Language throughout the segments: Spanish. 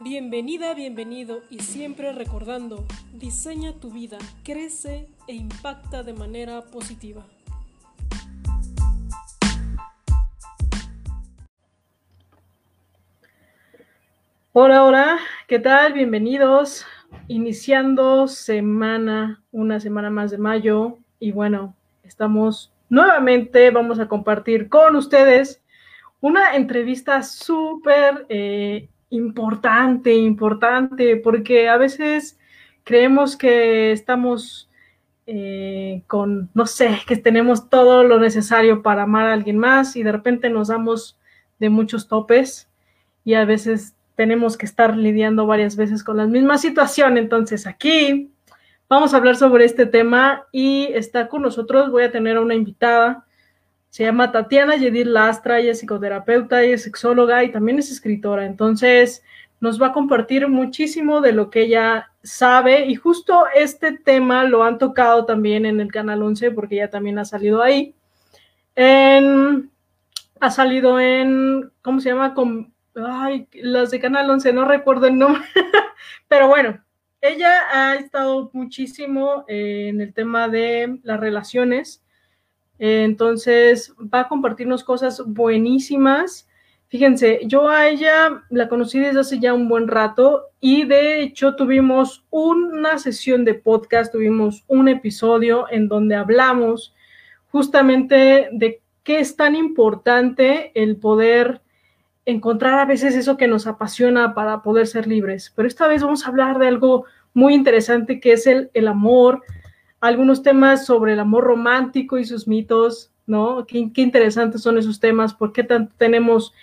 Bienvenida, bienvenido y siempre recordando, diseña tu vida, crece e impacta de manera positiva. Hola, hola, ¿qué tal? Bienvenidos. Iniciando semana, una semana más de mayo y bueno, estamos nuevamente, vamos a compartir con ustedes una entrevista súper eh, importante, importante, porque a veces creemos que estamos eh, con, no sé, que tenemos todo lo necesario para amar a alguien más y de repente nos damos de muchos topes y a veces tenemos que estar lidiando varias veces con la misma situación. Entonces aquí vamos a hablar sobre este tema y está con nosotros, voy a tener a una invitada se llama Tatiana Yedid Lastra, ella es psicoterapeuta, ella es sexóloga y también es escritora. Entonces, nos va a compartir muchísimo de lo que ella sabe y justo este tema lo han tocado también en el Canal 11 porque ella también ha salido ahí. ha salido en, ¿cómo se llama? Con, ay, las de Canal 11, no recuerdo el nombre, pero bueno, ella ha estado muchísimo en el tema de las relaciones entonces, va a compartirnos cosas buenísimas. Fíjense, yo a ella la conocí desde hace ya un buen rato y de hecho tuvimos una sesión de podcast, tuvimos un episodio en donde hablamos justamente de qué es tan importante el poder encontrar a veces eso que nos apasiona para poder ser libres. Pero esta vez vamos a hablar de algo muy interesante que es el, el amor, algunos temas sobre el amor romántico y sus mitos, ¿no? Qué, interesantes son esos temas, por qué tanto tenemos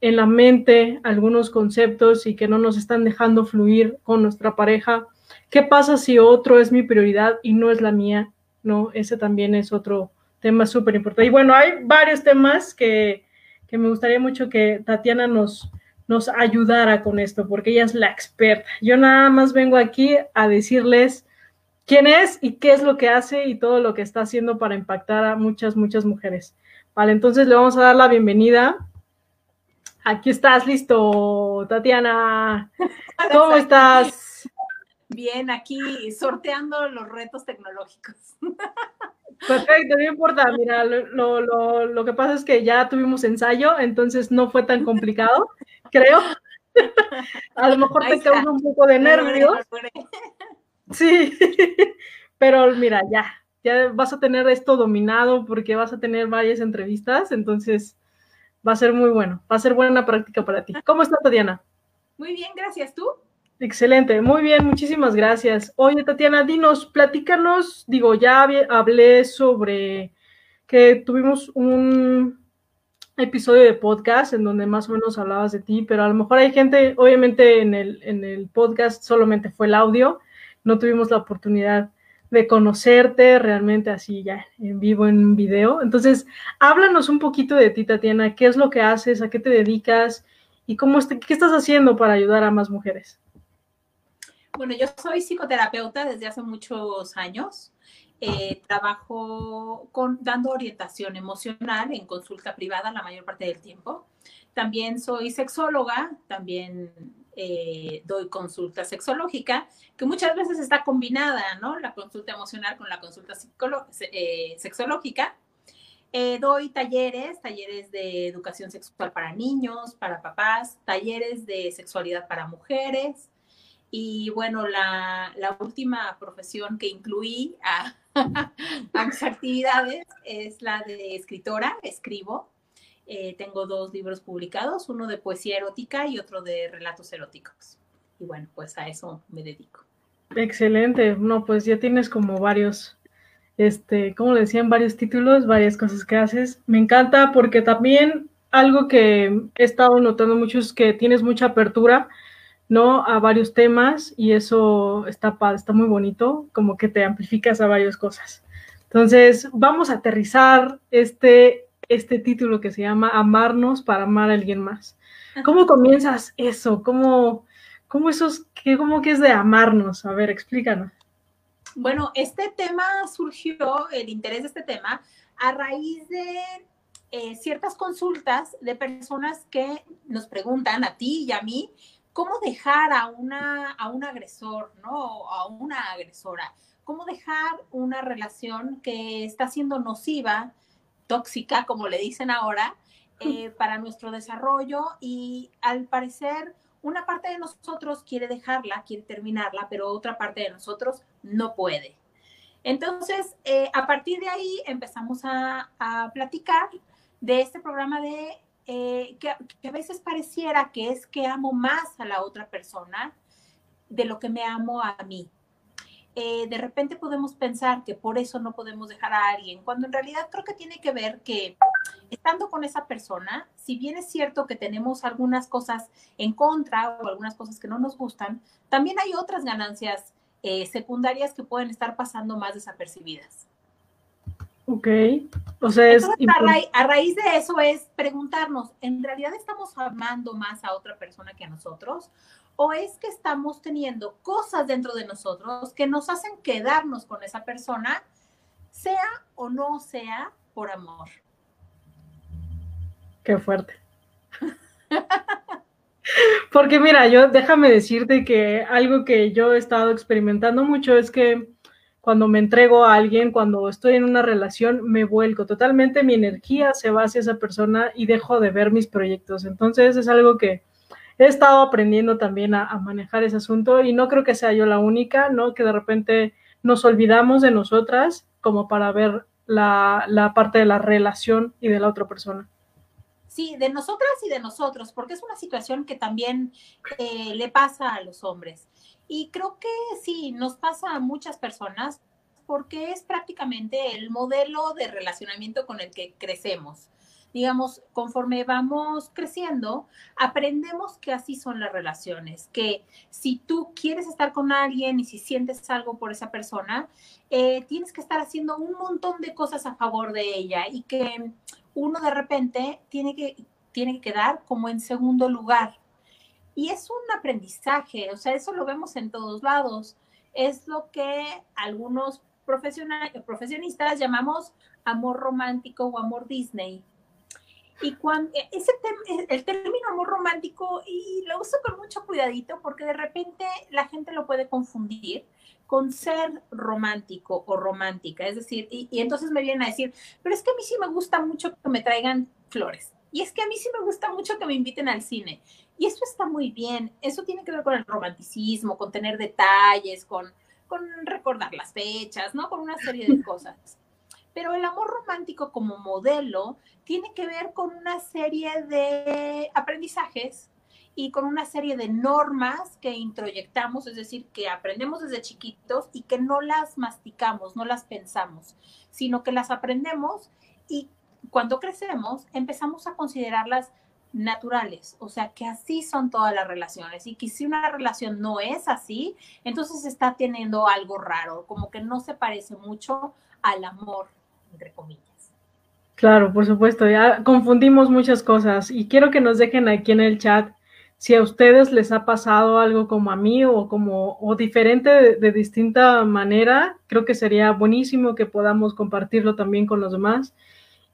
en la mente algunos conceptos y que no nos están dejando fluir con nuestra pareja. ¿Qué pasa si otro es mi prioridad y no es la mía? ¿No? Ese también es otro tema súper importante. Y bueno, hay varios temas que, que, me gustaría mucho que Tatiana nos, nos ayudara con esto, porque ella es la experta. Yo nada más vengo aquí a decirles quién es y qué es lo que hace y todo lo que está haciendo para impactar a muchas, muchas mujeres. Vale, entonces le vamos a dar la bienvenida. Aquí estás, listo, Tatiana. ¿Cómo estás? Bien, aquí sorteando los retos tecnológicos. Perfecto, no importa. Mira, lo, que pasa es que ya tuvimos ensayo, entonces no fue tan complicado, creo. A lo mejor te causa un poco de nervios. Sí, pero mira, ya, ya vas a tener esto dominado porque vas a tener varias entrevistas, entonces va a ser muy bueno, va a ser buena práctica para ti. ¿Cómo estás, Tatiana? Muy bien, gracias. ¿Tú? Excelente, muy bien, muchísimas gracias. Oye, Tatiana, dinos, platícanos, digo, ya hablé sobre que tuvimos un episodio de podcast en donde más o menos hablabas de ti, pero a lo mejor hay gente, obviamente en el, en el podcast solamente fue el audio, no tuvimos la oportunidad de conocerte realmente así ya en vivo, en video. Entonces, háblanos un poquito de ti, Tatiana, qué es lo que haces, a qué te dedicas y cómo qué estás haciendo para ayudar a más mujeres. Bueno, yo soy psicoterapeuta desde hace muchos años. Eh, trabajo con, dando orientación emocional en consulta privada la mayor parte del tiempo. También soy sexóloga, también eh, doy consulta sexológica, que muchas veces está combinada, ¿no? La consulta emocional con la consulta eh, sexológica. Eh, doy talleres, talleres de educación sexual para niños, para papás, talleres de sexualidad para mujeres. Y bueno, la, última profesión que incluí a, a mis actividades es la de escritora, escribo, eh, tengo dos libros publicados, uno de poesía erótica y otro de relatos eróticos. Y bueno, pues a eso me dedico. Excelente. No, pues ya tienes como varios, este, como le decían, varios títulos, varias cosas que haces. Me encanta porque también algo que he estado notando mucho es que tienes mucha apertura, ¿no? A varios temas y eso está, está muy bonito, como que te amplificas a varias cosas. Entonces, vamos a aterrizar este este título que se llama Amarnos para amar a alguien más. ¿Cómo comienzas eso? ¿Cómo, cómo eso es, qué, cómo que es de amarnos? A ver, explícanos. Bueno, este tema surgió, el interés de este tema, a raíz de eh, ciertas consultas de personas que nos preguntan a ti y a mí cómo dejar a, una, a un agresor, ¿no? A una agresora. Cómo dejar una relación que está siendo nociva, tóxica, como le dicen ahora, eh, para nuestro desarrollo y al parecer una parte de nosotros quiere dejarla, quiere terminarla, pero otra parte de nosotros no puede. Entonces, eh, a partir de ahí empezamos a, platicar de este programa de eh, que, a veces pareciera que es que amo más a la otra persona de lo que me amo a mí. Eh, de repente podemos pensar que por eso no podemos dejar a alguien, cuando en realidad creo que tiene que ver que estando con esa persona, si bien es cierto que tenemos algunas cosas en contra o algunas cosas que no nos gustan, también hay otras ganancias eh, secundarias que pueden estar pasando más desapercibidas. Ok, o sea, es a, raíz de eso es preguntarnos, ¿en realidad estamos amando más a otra persona que a nosotros? ¿O es que estamos teniendo cosas dentro de nosotros que nos hacen quedarnos con esa persona, sea o no sea por amor? Qué fuerte. Porque mira, yo déjame decirte que algo que yo he estado experimentando mucho es que cuando me entrego a alguien, cuando estoy en una relación, me vuelco totalmente, mi energía se va hacia esa persona y dejo de ver mis proyectos. Entonces es algo que he estado aprendiendo también a, manejar ese asunto y no creo que sea yo la única, ¿no? Que de repente nos olvidamos de nosotras como para ver la, parte de la relación y de la otra persona. Sí, de nosotras y de nosotros, porque es una situación que también eh, le pasa a los hombres. Y creo que sí, nos pasa a muchas personas porque es prácticamente el modelo de relacionamiento con el que crecemos. Digamos, conforme vamos creciendo, aprendemos que así son las relaciones, que si tú quieres estar con alguien y si sientes algo por esa persona, eh, tienes que estar haciendo un montón de cosas a favor de ella y que uno de repente tiene que, tiene que quedar como en segundo lugar. Y es un aprendizaje, o sea, eso lo vemos en todos lados. Es lo que algunos profesionistas llamamos amor romántico o amor Disney. Y cuando ese el término amor romántico, y lo uso con mucho cuidadito porque de repente la gente lo puede confundir con ser romántico o romántica. Es decir, y, entonces me vienen a decir, pero es que a mí sí me gusta mucho que me traigan flores. Y es que a mí sí me gusta mucho que me inviten al cine. Y eso está muy bien. Eso tiene que ver con el romanticismo, con tener detalles, con, con recordar las fechas, ¿no? Con una serie de cosas. Pero el amor romántico como modelo tiene que ver con una serie de aprendizajes y con una serie de normas que introyectamos, es decir, que aprendemos desde chiquitos y que no las masticamos, no las pensamos, sino que las aprendemos y cuando crecemos empezamos a considerarlas naturales, o sea que así son todas las relaciones. Y que si una relación no es así, entonces está teniendo algo raro, como que no se parece mucho al amor, entre comillas. Claro, por supuesto, ya confundimos muchas cosas y quiero que nos dejen aquí en el chat si a ustedes les ha pasado algo como a mí o como o diferente de, distinta manera, creo que sería buenísimo que podamos compartirlo también con los demás.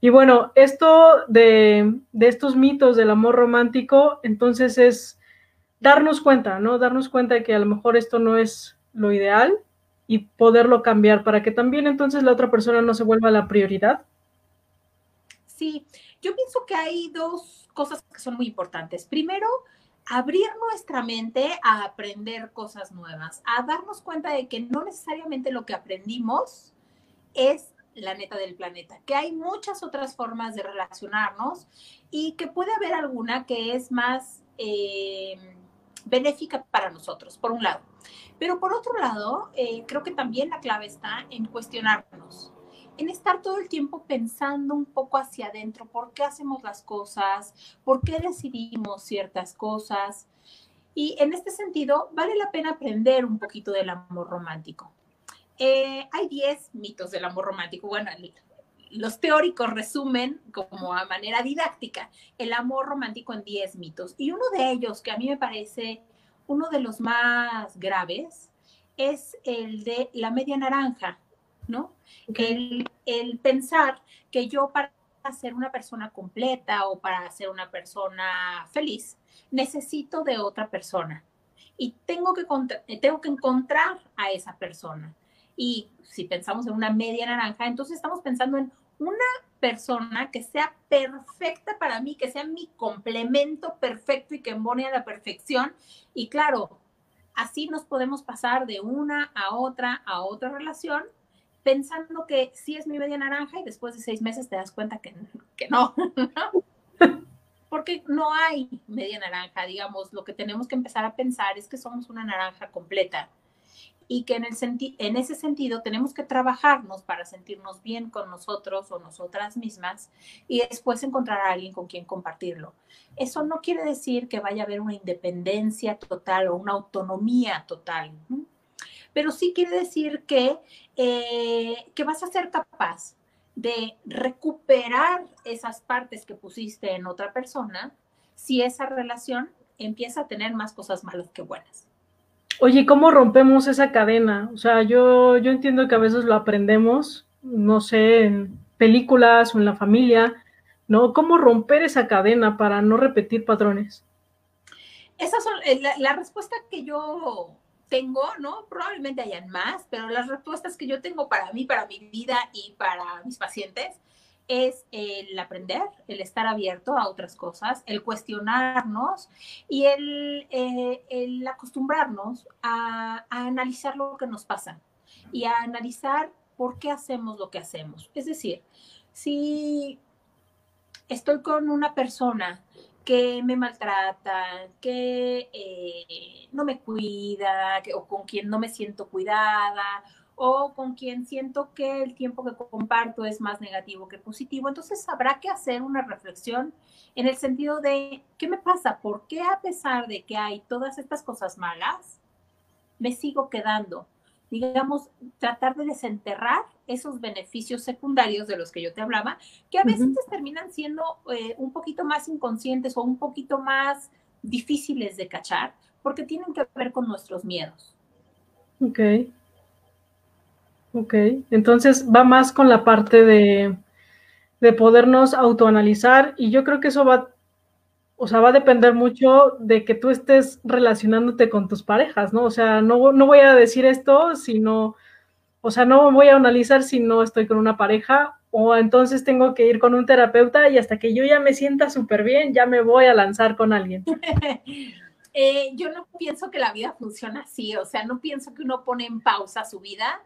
Y bueno, esto de, de estos mitos del amor romántico, entonces es darnos cuenta, ¿no? Darnos cuenta de que a lo mejor esto no es lo ideal y poderlo cambiar para que también entonces la otra persona no se vuelva la prioridad. Sí, yo pienso que hay dos cosas que son muy importantes. Primero, abrir nuestra mente a aprender cosas nuevas, a darnos cuenta de que no necesariamente lo que aprendimos es la neta del planeta, que hay muchas otras formas de relacionarnos y que puede haber alguna que es más eh, benéfica para nosotros, por un lado. Pero por otro lado, eh, creo que también la clave está en cuestionarnos en estar todo el tiempo pensando un poco hacia adentro, por qué hacemos las cosas, por qué decidimos ciertas cosas. Y en este sentido, vale la pena aprender un poquito del amor romántico. Eh, hay 10 mitos del amor romántico. Bueno, los teóricos resumen como a manera didáctica el amor romántico en 10 mitos. Y uno de ellos, que a mí me parece uno de los más graves, es el de la media naranja. ¿no? El, el, pensar que yo para ser una persona completa o para ser una persona feliz, necesito de otra persona y tengo que, tengo que encontrar a esa persona. Y si pensamos en una media naranja, entonces estamos pensando en una persona que sea perfecta para mí, que sea mi complemento perfecto y que embone a la perfección. Y claro, así nos podemos pasar de una a otra a otra relación pensando que sí es mi media naranja y después de seis meses te das cuenta que, que no. Porque no hay media naranja, digamos, lo que tenemos que empezar a pensar es que somos una naranja completa y que en, el en ese sentido tenemos que trabajarnos para sentirnos bien con nosotros o nosotras mismas y después encontrar a alguien con quien compartirlo. Eso no quiere decir que vaya a haber una independencia total o una autonomía total, pero sí quiere decir que, eh, que vas a ser capaz de recuperar esas partes que pusiste en otra persona si esa relación empieza a tener más cosas malas que buenas. Oye, ¿cómo rompemos esa cadena? O sea, yo, yo entiendo que a veces lo aprendemos, no sé, en películas o en la familia, ¿no? ¿Cómo romper esa cadena para no repetir patrones? Esas son eh, la, respuesta que yo tengo, ¿no? Probablemente hayan más, pero las respuestas que yo tengo para mí, para mi vida y para mis pacientes es el aprender, el estar abierto a otras cosas, el cuestionarnos y el, eh, acostumbrarnos a, analizar lo que nos pasa y a analizar por qué hacemos lo que hacemos. Es decir, si estoy con una persona que me maltrata, que eh, no me cuida, o con quien no me siento cuidada, o con quien siento que el tiempo que comparto es más negativo que positivo. Entonces habrá que hacer una reflexión en el sentido de, ¿qué me pasa? ¿Por qué a pesar de que hay todas estas cosas malas, me sigo quedando? Digamos, tratar de desenterrar esos beneficios secundarios de los que yo te hablaba, que a veces terminan siendo eh, un poquito más inconscientes o un poquito más difíciles de cachar, porque tienen que ver con nuestros miedos. Ok. Ok, entonces va más con la parte de, de podernos autoanalizar y yo creo que eso va, o sea, va a depender mucho de que tú estés relacionándote con tus parejas, ¿no? O sea, no, no voy a decir esto si no, o sea, no voy a analizar si no estoy con una pareja o entonces tengo que ir con un terapeuta y hasta que yo ya me sienta súper bien, ya me voy a lanzar con alguien. Eh, yo no pienso que la vida funciona así, o sea, no pienso que uno pone en pausa su vida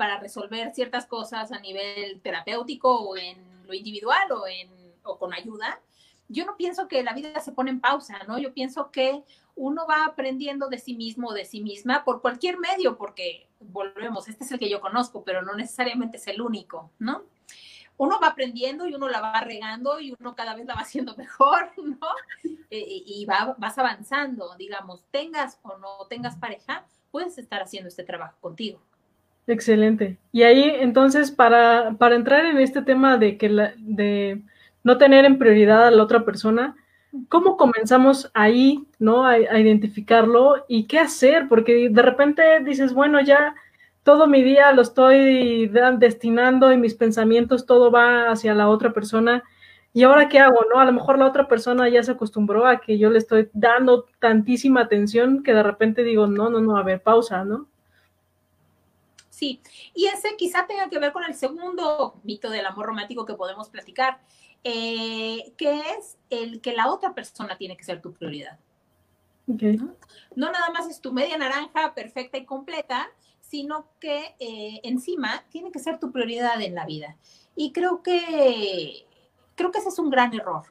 para resolver ciertas cosas a nivel terapéutico o en lo individual o, en, o con ayuda, yo no pienso que la vida se pone en pausa, ¿no? Yo pienso que uno va aprendiendo de sí mismo o de sí misma por cualquier medio, porque volvemos, este es el que yo conozco, pero no necesariamente es el único, ¿no? Uno va aprendiendo y uno la va regando y uno cada vez la va haciendo mejor, ¿no? E, y va, vas avanzando, digamos, tengas o no tengas pareja, puedes estar haciendo este trabajo contigo. Excelente. Y ahí, entonces, para, para entrar en este tema de que la, de no tener en prioridad a la otra persona, ¿cómo comenzamos ahí, no, a, identificarlo y qué hacer? Porque de repente dices, bueno, ya todo mi día lo estoy destinando y mis pensamientos, todo va hacia la otra persona. ¿Y ahora qué hago? ¿No? A lo mejor la otra persona ya se acostumbró a que yo le estoy dando tantísima atención que de repente digo, no, no, no, a ver, pausa, ¿no? Sí, y ese quizá tenga que ver con el segundo mito del amor romántico que podemos platicar, eh, que es el que la otra persona tiene que ser tu prioridad. ¿No? nada más es tu media naranja perfecta y completa, sino que eh, encima tiene que ser tu prioridad en la vida. Y creo que, creo que ese es un gran error.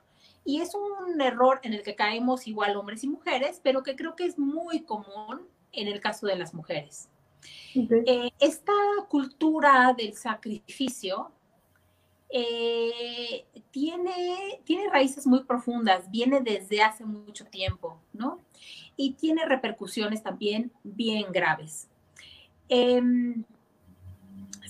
Y es un error en el que caemos igual hombres y mujeres, pero que creo que es muy común en el caso de las mujeres. Eh, esta cultura del sacrificio eh, tiene, tiene raíces muy profundas, viene desde hace mucho tiempo, ¿no? Y tiene repercusiones también bien graves. Em,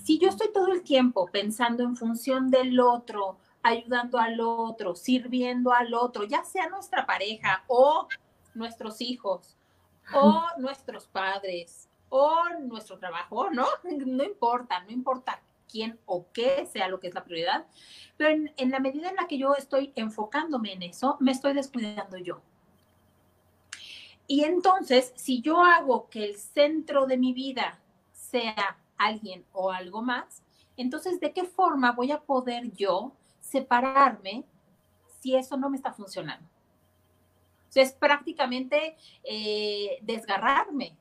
si yo estoy todo el tiempo pensando en función del otro, ayudando al otro, sirviendo al otro, ya sea nuestra pareja o nuestros hijos o nuestros padres o nuestro trabajo, ¿no? No importa, no importa quién o qué sea lo que es la prioridad, pero en, la medida en la que yo estoy enfocándome en eso, me estoy descuidando yo. Y entonces, si yo hago que el centro de mi vida sea alguien o algo más, entonces, ¿de qué forma voy a poder yo separarme si eso no me está funcionando? es prácticamente eh, desgarrarme,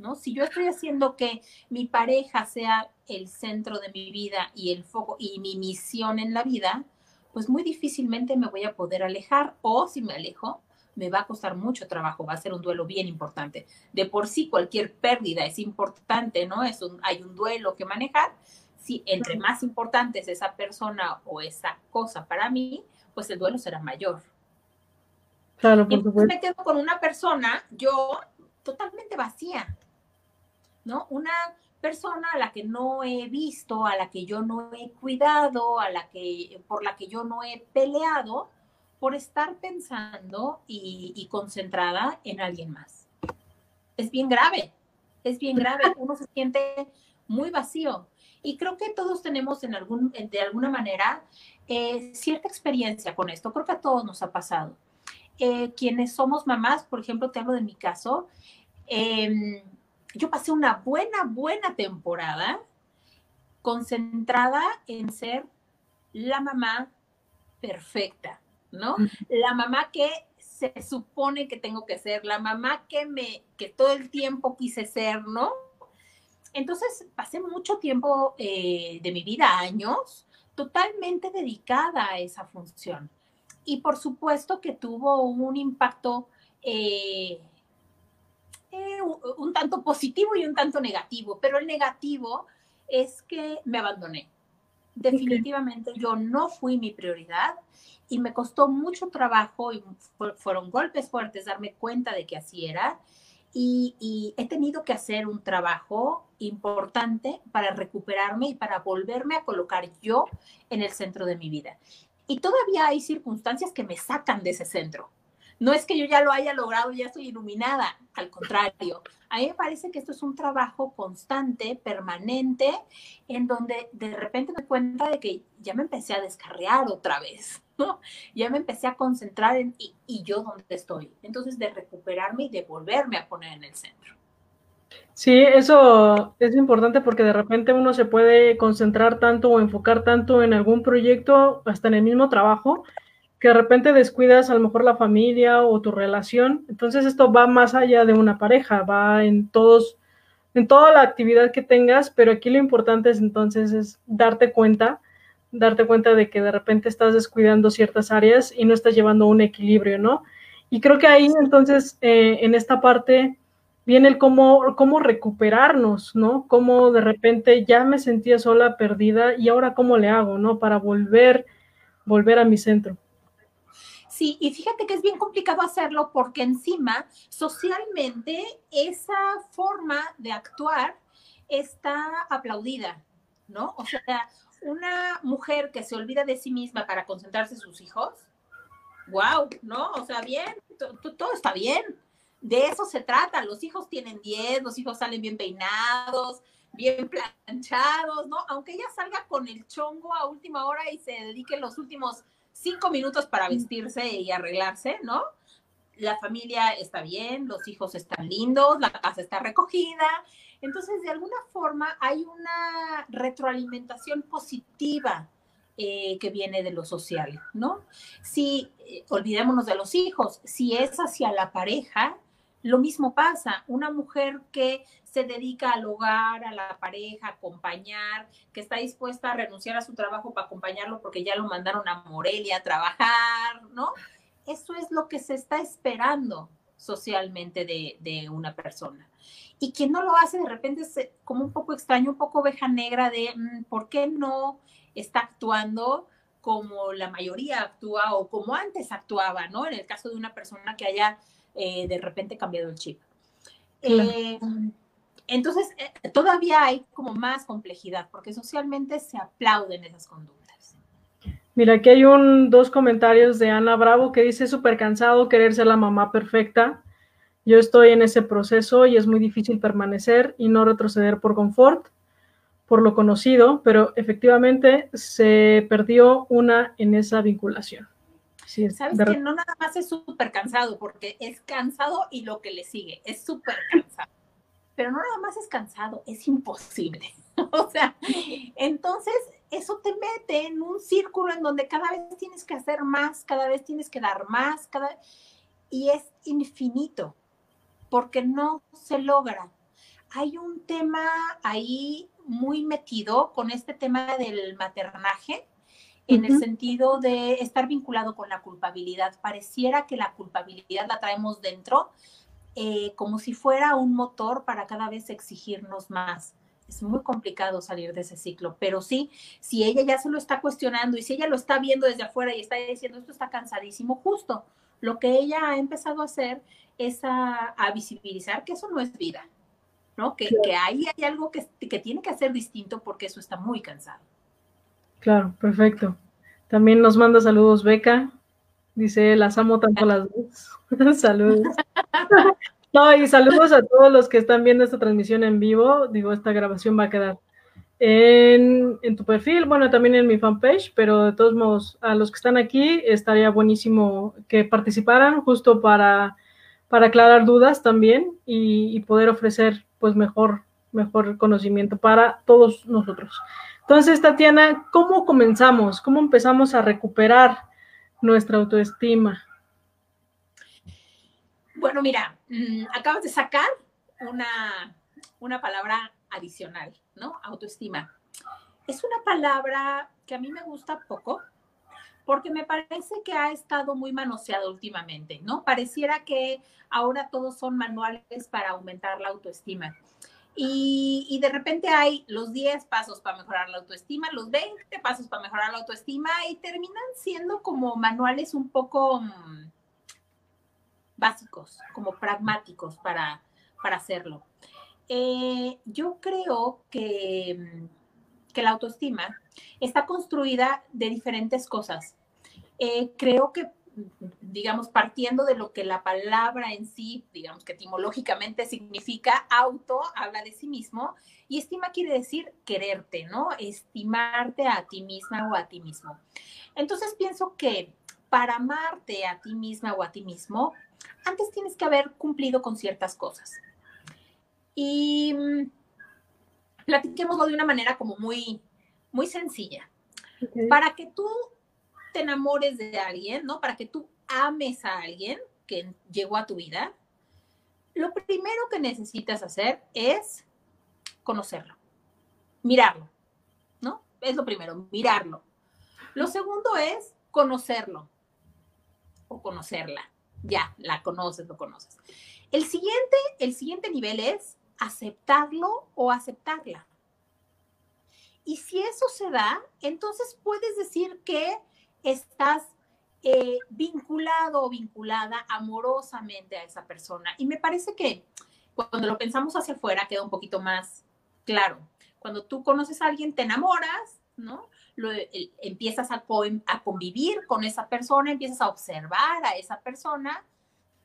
¿no? Si yo estoy haciendo que mi pareja sea el centro de mi vida y el foco y mi misión en la vida, pues muy difícilmente me voy a poder alejar o si me alejo, me va a costar mucho trabajo, va a ser un duelo bien importante. De por sí cualquier pérdida es importante, ¿no? Es un, hay un duelo que manejar. Si entre más importante es esa persona o esa cosa para mí, pues el duelo será mayor. Claro, por supuesto. me quedo con una persona, yo totalmente vacía, ¿no? Una persona a la que no he visto, a la que yo no he cuidado, a la que por la que yo no he peleado, por estar pensando y, y concentrada en alguien más. Es bien grave, es bien grave. Uno se siente muy vacío. Y creo que todos tenemos en algún, de alguna manera eh, cierta experiencia con esto. Creo que a todos nos ha pasado. Eh, quienes somos mamás, por ejemplo, te hablo de mi caso, em, yo pasé una buena, buena temporada concentrada en ser la mamá perfecta, ¿no? La mamá que se supone que tengo que ser, la mamá que me, que todo el tiempo quise ser, ¿no? Entonces pasé mucho tiempo eh, de mi vida, años, totalmente dedicada a esa función y por supuesto que tuvo un impacto eh, un tanto positivo y un tanto negativo, pero el negativo es que me abandoné. Definitivamente yo no fui mi prioridad y me costó mucho trabajo y fueron golpes fuertes darme cuenta de que así era y, he tenido que hacer un trabajo importante para recuperarme y para volverme a colocar yo en el centro de mi vida. Y todavía hay circunstancias que me sacan de ese centro. No es que yo ya lo haya logrado, ya estoy iluminada, al contrario. A mí me parece que esto es un trabajo constante, permanente, en donde de repente me cuenta de que ya me empecé a descarriar otra vez, ¿no? Ya me empecé a concentrar en y, y yo dónde estoy. Entonces, de recuperarme y de volverme a poner en el centro. Sí, eso es importante porque de repente uno se puede concentrar tanto o enfocar tanto en algún proyecto, hasta en el mismo trabajo, que de repente descuidas a lo mejor la familia o tu relación. Entonces esto va más allá de una pareja, va en todos, en toda la actividad que tengas, pero aquí lo importante es entonces es darte cuenta, darte cuenta de que de repente estás descuidando ciertas áreas y no estás llevando un equilibrio, ¿no? Y creo que ahí entonces eh, en esta parte viene el cómo, cómo recuperarnos, ¿no? Cómo de repente ya me sentía sola, perdida, y ahora cómo le hago, ¿no? Para volver, volver a mi centro. Sí, y fíjate que es bien complicado hacerlo porque encima socialmente esa forma de actuar está aplaudida, ¿no? O sea, una mujer que se olvida de sí misma para concentrarse en sus hijos, wow, ¿no? O sea, bien, todo está bien de eso se trata. Los hijos tienen 10, los hijos salen bien peinados, bien planchados, ¿no? Aunque ella salga con el chongo a última hora y se dedique los últimos cinco minutos para vestirse y arreglarse, ¿no? La familia está bien, los hijos están lindos, la casa está recogida. Entonces, de alguna forma, hay una retroalimentación positiva eh, que viene de lo social, ¿no? Si, eh, olvidémonos de los hijos, si es hacia la pareja, lo mismo pasa, una mujer que se dedica al hogar, a la pareja, a acompañar, que está dispuesta a renunciar a su trabajo para acompañarlo porque ya lo mandaron a Morelia a trabajar, ¿no? Eso es lo que se está esperando socialmente de, una persona. Y quien no lo hace de repente es como un poco extraño, un poco oveja negra de mm, por qué no está actuando como la mayoría actúa o como antes actuaba, ¿no? En el caso de una persona que haya eh, de repente cambiado el chip. Eh, entonces, eh, todavía hay como más complejidad, porque socialmente se aplauden esas conductas. Mira, aquí hay un, dos comentarios de Ana Bravo que dice súper cansado querer ser la mamá perfecta. Yo estoy en ese proceso y es muy difícil permanecer y no retroceder por confort, por lo conocido, pero efectivamente se perdió una en esa vinculación. Sabes que no nada más es súper cansado, porque es cansado y lo que le sigue, es súper cansado. Pero no nada más es cansado, es imposible. o sea, entonces eso te mete en un círculo en donde cada vez tienes que hacer más, cada vez tienes que dar más, cada y es infinito, porque no se logra. Hay un tema ahí muy metido con este tema del maternaje, en el sentido de estar vinculado con la culpabilidad. Pareciera que la culpabilidad la traemos dentro eh, como si fuera un motor para cada vez exigirnos más. Es muy complicado salir de ese ciclo, pero sí, si ella ya se lo está cuestionando y si ella lo está viendo desde afuera y está diciendo esto está cansadísimo, justo lo que ella ha empezado a hacer es a, visibilizar que eso no es vida, ¿no? Que, que ahí hay algo que, que tiene que hacer distinto porque eso está muy cansado. Claro, perfecto. También nos manda saludos Beca. Dice, las amo tanto las dos. saludos. no, y saludos a todos los que están viendo esta transmisión en vivo. Digo, esta grabación va a quedar en, en, tu perfil, bueno, también en mi fanpage, pero de todos modos, a los que están aquí, estaría buenísimo que participaran justo para, para aclarar dudas también y, y poder ofrecer pues mejor, mejor conocimiento para todos nosotros. Entonces, Tatiana, ¿cómo comenzamos? ¿Cómo empezamos a recuperar nuestra autoestima? Bueno, mira, mm, acabas de sacar una, una palabra adicional, ¿no? Autoestima. Es una palabra que a mí me gusta poco porque me parece que ha estado muy manoseado últimamente, ¿no? Pareciera que ahora todos son manuales para aumentar la autoestima. Y, de repente hay los 10 pasos para mejorar la autoestima, los 20 pasos para mejorar la autoestima y terminan siendo como manuales un poco mm, básicos, como pragmáticos para, para hacerlo. Eh, yo creo que, mm, que, la autoestima está construida de diferentes cosas. Eh, creo que digamos, partiendo de lo que la palabra en sí, digamos que etimológicamente significa auto, habla de sí mismo, y estima quiere decir quererte, ¿no? Estimarte a ti misma o a ti mismo. Entonces pienso que para amarte a ti misma o a ti mismo, antes tienes que haber cumplido con ciertas cosas. Y mm, platiquémoslo de una manera como muy, muy sencilla. Para que tú te enamores de alguien, ¿no? Para que tú ames a alguien que llegó a tu vida, lo primero que necesitas hacer es conocerlo, mirarlo, ¿no? Es lo primero, mirarlo. Lo segundo es conocerlo o conocerla. Ya, la conoces, lo conoces. El siguiente, el siguiente nivel es aceptarlo o aceptarla. Y si eso se da, entonces puedes decir que estás eh, vinculado o vinculada amorosamente a esa persona. Y me parece que cuando lo pensamos hacia afuera queda un poquito más claro. Cuando tú conoces a alguien, te enamoras, ¿no? Lo, empiezas a, a convivir con esa persona, empiezas a observar a esa persona.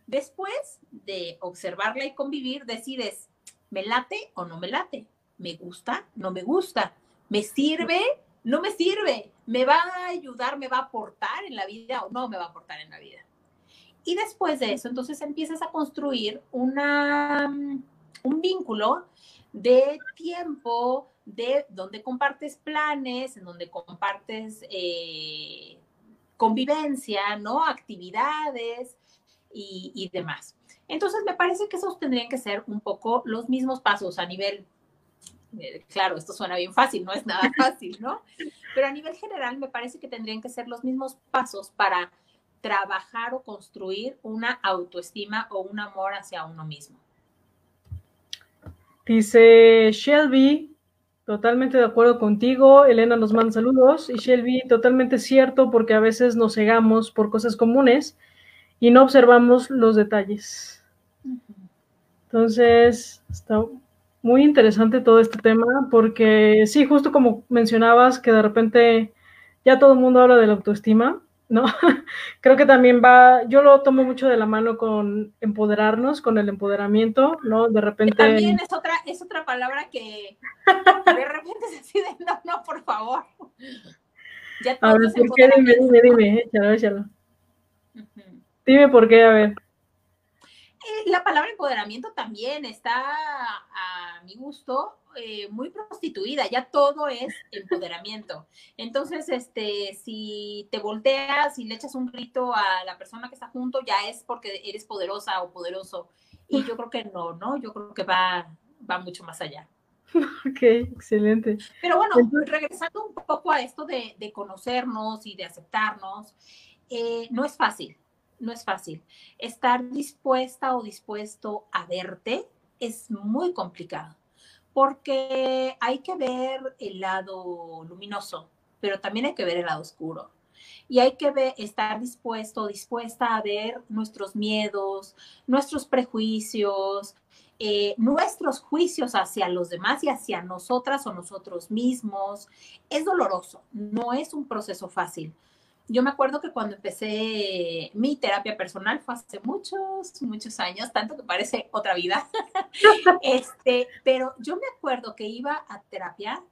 Después de observarla y convivir, decides, ¿me late o no me late? ¿Me gusta? ¿No me gusta? ¿Me sirve? ¿No me sirve? ¿Me va a ayudar, me va a aportar en la vida o no me va a aportar en la vida? Y después de eso, entonces empiezas a construir mm, un vínculo de tiempo, de donde compartes planes, en donde compartes eh, convivencia, ¿no? Actividades y, y demás. Entonces, me parece que esos tendrían que ser un poco los mismos pasos a nivel claro, esto suena bien fácil, no es nada fácil, ¿no? Pero a nivel general me parece que tendrían que ser los mismos pasos para trabajar o construir una autoestima o un amor hacia uno mismo. Dice Shelby, totalmente de acuerdo contigo. Elena nos manda saludos. Y Shelby, totalmente cierto, porque a veces nos cegamos por cosas comunes y no observamos los detalles. Entonces, está muy interesante todo este tema, porque sí, justo como mencionabas, que de repente ya todo el mundo habla de la autoestima, ¿no? Creo que también va, yo lo tomo mucho de la mano con empoderarnos, con el empoderamiento, ¿no? De repente... También es otra, es otra palabra que de repente se decide, no, no, por favor. Ya A ver, dime, dime, dime, échalo, échalo. Dime por qué, a ver. Eh, la palabra empoderamiento también está a mi gusto eh, muy prostituida, ya todo es empoderamiento. Entonces, este, si te volteas y le echas un grito a la persona que está junto, ya es porque eres poderosa o poderoso. Y yo creo que no, ¿no? Yo creo que va, va mucho más allá. Ok, excelente. Pero bueno, regresando un poco a esto de, conocernos y de aceptarnos, eh, no es fácil, no es fácil. Estar dispuesta o dispuesto a verte es muy complicado porque hay que ver el lado luminoso, pero también hay que ver el lado oscuro. Y hay que ver, estar dispuesto, dispuesta a ver nuestros miedos, nuestros prejuicios, eh, nuestros juicios hacia los demás y hacia nosotras o nosotros mismos. Es doloroso, no es un proceso fácil. Yo me acuerdo que cuando empecé mi terapia personal fue hace muchos, muchos años, tanto que parece otra vida. este, pero yo me acuerdo que iba a terapia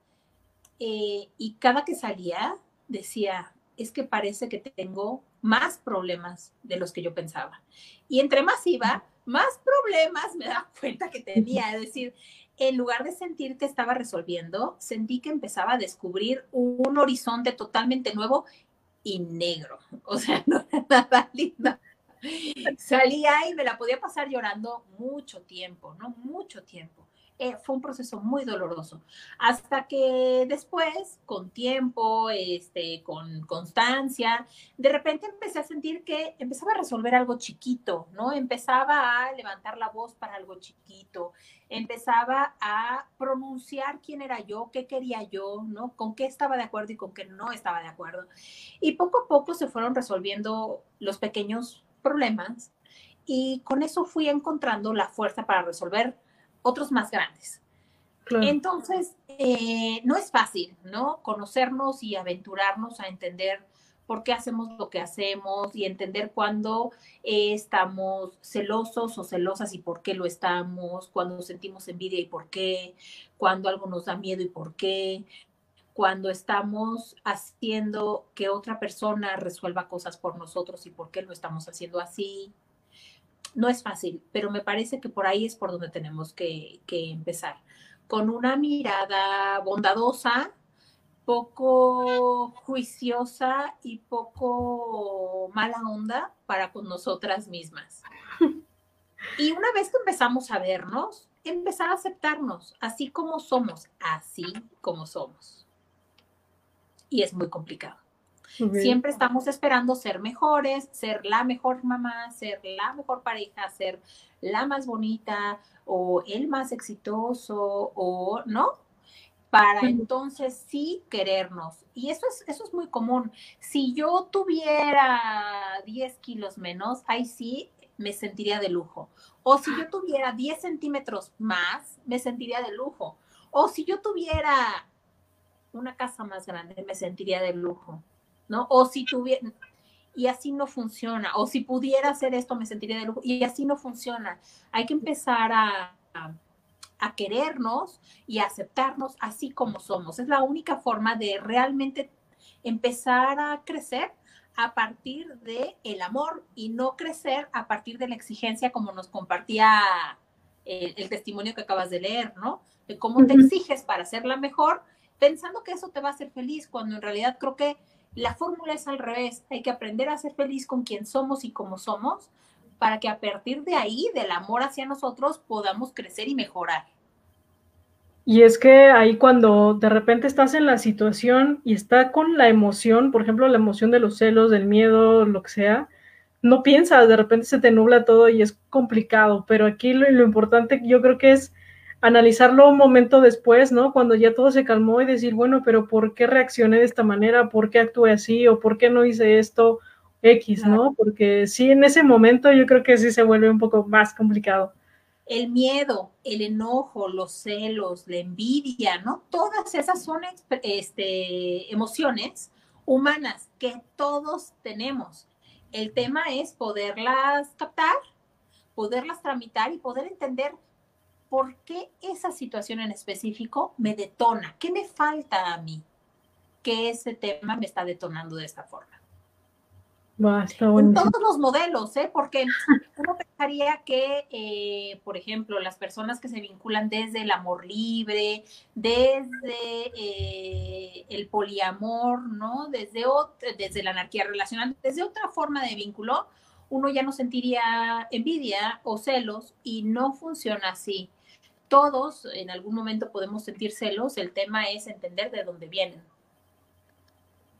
eh, y cada que salía decía, es que parece que tengo más problemas de los que yo pensaba. Y entre más iba, más problemas me daba cuenta que tenía. Es decir, en lugar de sentir que estaba resolviendo, sentí que empezaba a descubrir un horizonte totalmente nuevo y negro. O sea, no era nada lindo. Salía y me la podía pasar llorando mucho tiempo, ¿no? Mucho tiempo. Eh, fue un proceso muy doloroso. Hasta que después, con tiempo, este, con constancia, de repente empecé a sentir que empezaba a resolver algo chiquito, ¿no? Empezaba a levantar la voz para algo chiquito, empezaba a pronunciar quién era yo, qué quería yo, ¿no? Con qué estaba de acuerdo y con qué no estaba de acuerdo. Y poco a poco se fueron resolviendo los pequeños problemas y con eso fui encontrando la fuerza para resolver otros más grandes. Entonces, eh, no es fácil, ¿no? Conocernos y aventurarnos a entender por qué hacemos lo que hacemos y entender cuándo eh, estamos celosos o celosas y por qué lo estamos, cuando sentimos envidia y por qué, cuando algo nos da miedo y por qué, cuando estamos haciendo que otra persona resuelva cosas por nosotros y por qué lo estamos haciendo así no es fácil, pero me parece que por ahí es por donde tenemos que, empezar. Con una mirada bondadosa, poco juiciosa y poco mala onda para con nosotras mismas. Y una vez que empezamos a vernos, empezar a aceptarnos así como somos, así como somos. Y es muy complicado. Siempre estamos esperando ser mejores, ser la mejor mamá, ser la mejor pareja, ser la más bonita o el más exitoso o no, para entonces sí querernos. Y eso es, eso es muy común. Si yo tuviera 10 kilos menos, ahí sí me sentiría de lujo. O si yo tuviera 10 centímetros más, me sentiría de lujo. O si yo tuviera una casa más grande, me sentiría de lujo. ¿No? O si tuviera, y así no funciona, o si pudiera hacer esto me sentiría de lujo, y así no funciona. Hay que empezar a, a, querernos y a aceptarnos así como somos. Es la única forma de realmente empezar a crecer a partir de el amor y no crecer a partir de la exigencia como nos compartía el, el testimonio que acabas de leer, ¿no? De cómo te exiges para ser la mejor, pensando que eso te va a hacer feliz, cuando en realidad creo que la fórmula es al revés, hay que aprender a ser feliz con quien somos y como somos para que a partir de ahí, del amor hacia nosotros, podamos crecer y mejorar. Y es que ahí cuando de repente estás en la situación y está con la emoción, por ejemplo, la emoción de los celos, del miedo, lo que sea, no piensas, de repente se te nubla todo y es complicado, pero aquí lo, lo importante yo creo que es analizarlo un momento después, ¿no? Cuando ya todo se calmó y decir, bueno, pero ¿por qué reaccioné de esta manera? ¿Por qué actué así? ¿O por qué no hice esto X, ¿no? Porque sí, en ese momento yo creo que sí se vuelve un poco más complicado. El miedo, el enojo, los celos, la envidia, ¿no? Todas esas son este, emociones humanas que todos tenemos. El tema es poderlas captar, poderlas tramitar y poder entender por qué esa situación en específico me detona, qué me falta a mí, que ese tema me está detonando de esta forma. en todos los modelos, ¿eh? porque uno pensaría que, eh, por ejemplo, las personas que se vinculan desde el amor libre, desde eh, el poliamor, ¿no? Desde, desde la anarquía relacional, desde otra forma de vínculo, uno ya no sentiría envidia o celos y no funciona así. Todos en algún momento podemos sentir celos, el tema es entender de dónde vienen.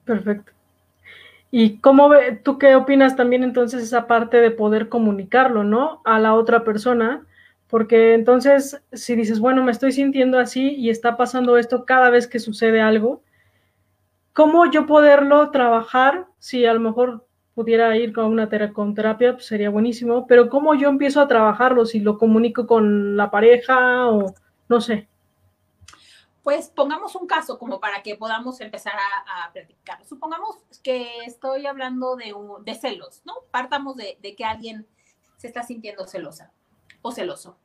Perfecto. ¿Y cómo ve, tú qué opinas también entonces esa parte de poder comunicarlo, ¿no? A la otra persona, porque entonces si dices, bueno, me estoy sintiendo así y está pasando esto cada vez que sucede algo, ¿cómo yo poderlo trabajar si a lo mejor pudiera ir con una terapia, pues sería buenísimo, pero ¿cómo yo empiezo a trabajarlo? Si lo comunico con la pareja o no sé. Pues pongamos un caso como para que podamos empezar a, a. Supongamos que estoy hablando de, de celos, ¿no? Partamos de, de que alguien se está sintiendo celosa o celoso.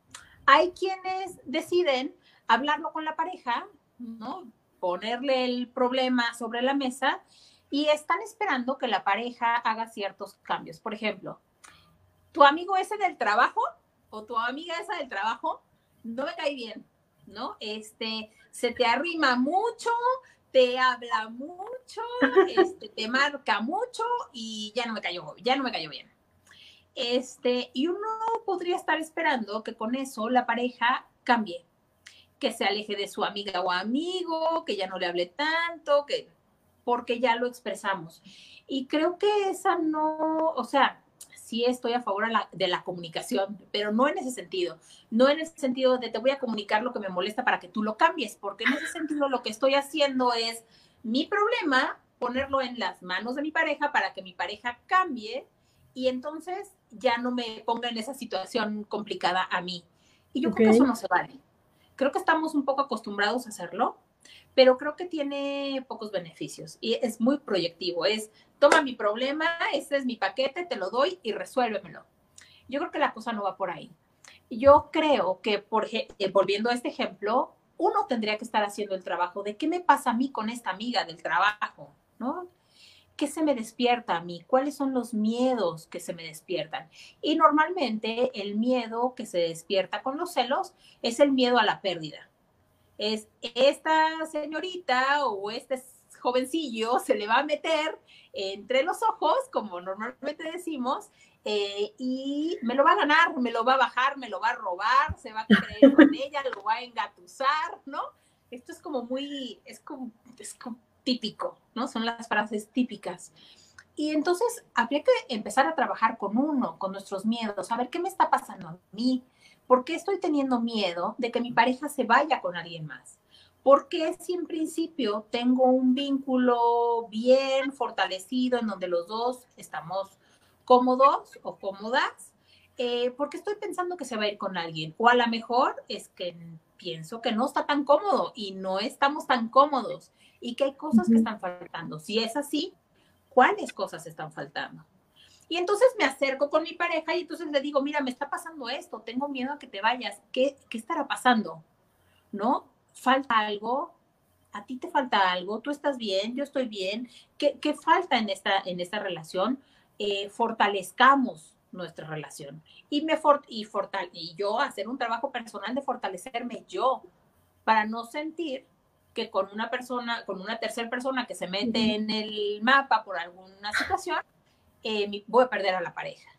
Hay quienes deciden hablarlo con la pareja, ¿no? Ponerle el problema sobre la mesa y están esperando que la pareja haga ciertos cambios. Por ejemplo, tu amigo ese del trabajo o tu amiga esa del trabajo no me cae bien, ¿no? Este, se te arrima mucho, te habla mucho, este, te marca mucho y ya no me cayó, ya no me cayó bien. Este, y uno podría estar esperando que con eso la pareja cambie, que se aleje de su amiga o amigo, que ya no le hable tanto, que porque ya lo expresamos. Y creo que esa no, o sea, sí estoy a favor de la comunicación, pero no en ese sentido. No en ese sentido de te voy a comunicar lo que me molesta para que tú lo cambies, porque en ese sentido lo que estoy haciendo es mi problema, ponerlo en las manos de mi pareja para que mi pareja cambie y entonces ya no me ponga en esa situación complicada a mí. Y yo creo que eso no se vale. Creo que estamos un poco acostumbrados a hacerlo, pero creo que tiene pocos beneficios y es muy proyectivo. Es, toma mi problema, este es mi paquete, te lo doy y resuélvemelo. Yo creo que la cosa no va por ahí. Yo creo que, por, eh, volviendo a este ejemplo, uno tendría que estar haciendo el trabajo de qué me pasa a mí con esta amiga del trabajo, ¿no? ¿Qué se me despierta a mí? ¿Cuáles son los miedos que se me despiertan? Y normalmente el miedo que se despierta con los celos es el miedo a la pérdida es esta señorita o este jovencillo se le va a meter entre los ojos, como normalmente decimos, eh, y me lo va a ganar, me lo va a bajar, me lo va a robar, se va a creer con ella, lo va a engatusar, ¿no? Esto es como muy, es como, es como típico, ¿no? Son las frases típicas. Y entonces habría que empezar a trabajar con uno, con nuestros miedos, a ver qué me está pasando a mí, ¿Por qué estoy teniendo miedo de que mi pareja se vaya con alguien más? ¿Por qué si en principio tengo un vínculo bien fortalecido en donde los dos estamos cómodos o cómodas? Eh, porque estoy pensando que se va a ir con alguien. O a lo mejor es que pienso que no está tan cómodo y no estamos tan cómodos y que hay cosas que están faltando. Si es así, ¿cuáles cosas están faltando? Y entonces me acerco con mi pareja y entonces le digo, mira, me está pasando esto, tengo miedo a que te vayas, ¿qué, qué estará pasando? ¿No? ¿Falta algo? ¿A ti te falta algo? ¿Tú estás bien? ¿Yo estoy bien? ¿Qué, qué falta en esta, en esta relación? Eh, fortalezcamos nuestra relación. Y, me y, fortal y yo hacer un trabajo personal de fortalecerme yo para no sentir que con una persona, con una tercera persona que se mete en el mapa por alguna situación, eh, voy a perder a la pareja.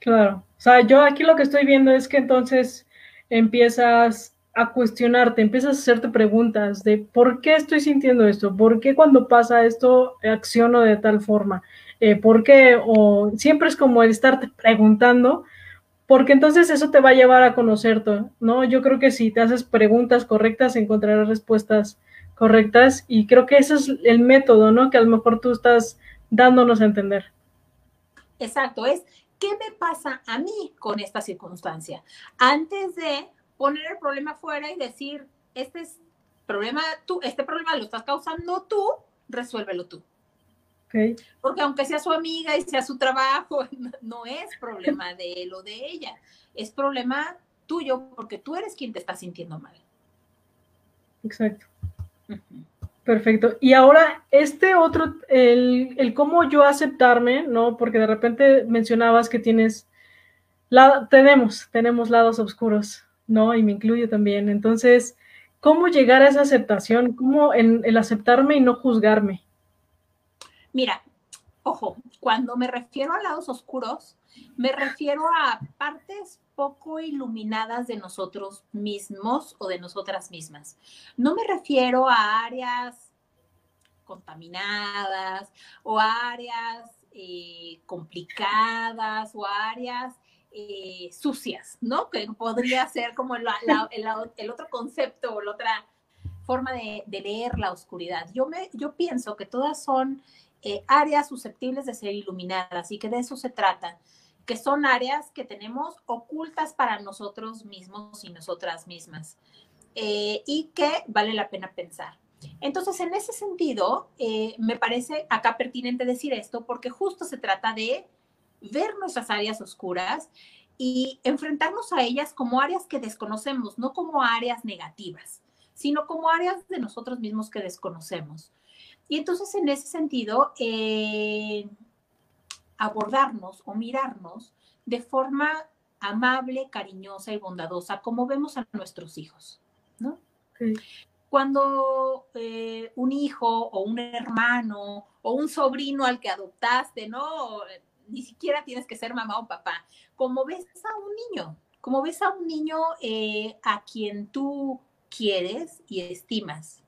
Claro, o sea, yo aquí lo que estoy viendo es que entonces empiezas a cuestionarte, empiezas a hacerte preguntas de por qué estoy sintiendo esto, por qué cuando pasa esto acciono de tal forma, eh, por qué, o siempre es como el estarte preguntando, porque entonces eso te va a llevar a conocerte, ¿no? Yo creo que si te haces preguntas correctas, encontrarás respuestas correctas y creo que ese es el método, ¿no? Que a lo mejor tú estás dándonos a entender. Exacto, es qué me pasa a mí con esta circunstancia. Antes de poner el problema fuera y decir, este es problema tú, este problema lo estás causando tú, resuélvelo tú. Okay. Porque aunque sea su amiga y sea su trabajo, no es problema de él o de ella, es problema tuyo porque tú eres quien te está sintiendo mal. Exacto. Perfecto. Y ahora, este otro, el, el, cómo yo aceptarme, ¿no? Porque de repente mencionabas que tienes, la, tenemos, tenemos lados oscuros, ¿no? Y me incluyo también. Entonces, ¿cómo llegar a esa aceptación? ¿Cómo en, el aceptarme y no juzgarme? Mira, ojo, cuando me refiero a lados oscuros, me refiero a partes poco iluminadas de nosotros mismos o de nosotras mismas. No me refiero a áreas contaminadas o áreas eh, complicadas o áreas eh, sucias, ¿no? Que podría ser como el, otro concepto o la otra forma de, leer la oscuridad. Yo, me, yo pienso que todas son eh, áreas susceptibles de ser iluminadas y que de eso se trata que son áreas que tenemos ocultas para nosotros mismos y nosotras mismas eh, y que vale la pena pensar. Entonces, en ese sentido, eh, me parece acá pertinente decir esto porque justo se trata de ver nuestras áreas oscuras y enfrentarnos a ellas como áreas que desconocemos, no como áreas negativas, sino como áreas de nosotros mismos que desconocemos. Y entonces, en ese sentido, eh, abordarnos o mirarnos de forma amable, cariñosa y bondadosa, como vemos a nuestros hijos, ¿no? Cuando eh, un hijo o un hermano o un sobrino al que adoptaste, ¿no? Ni siquiera tienes que ser mamá o papá, como ves a un niño, como ves a un niño eh, a quien tú quieres y estimas,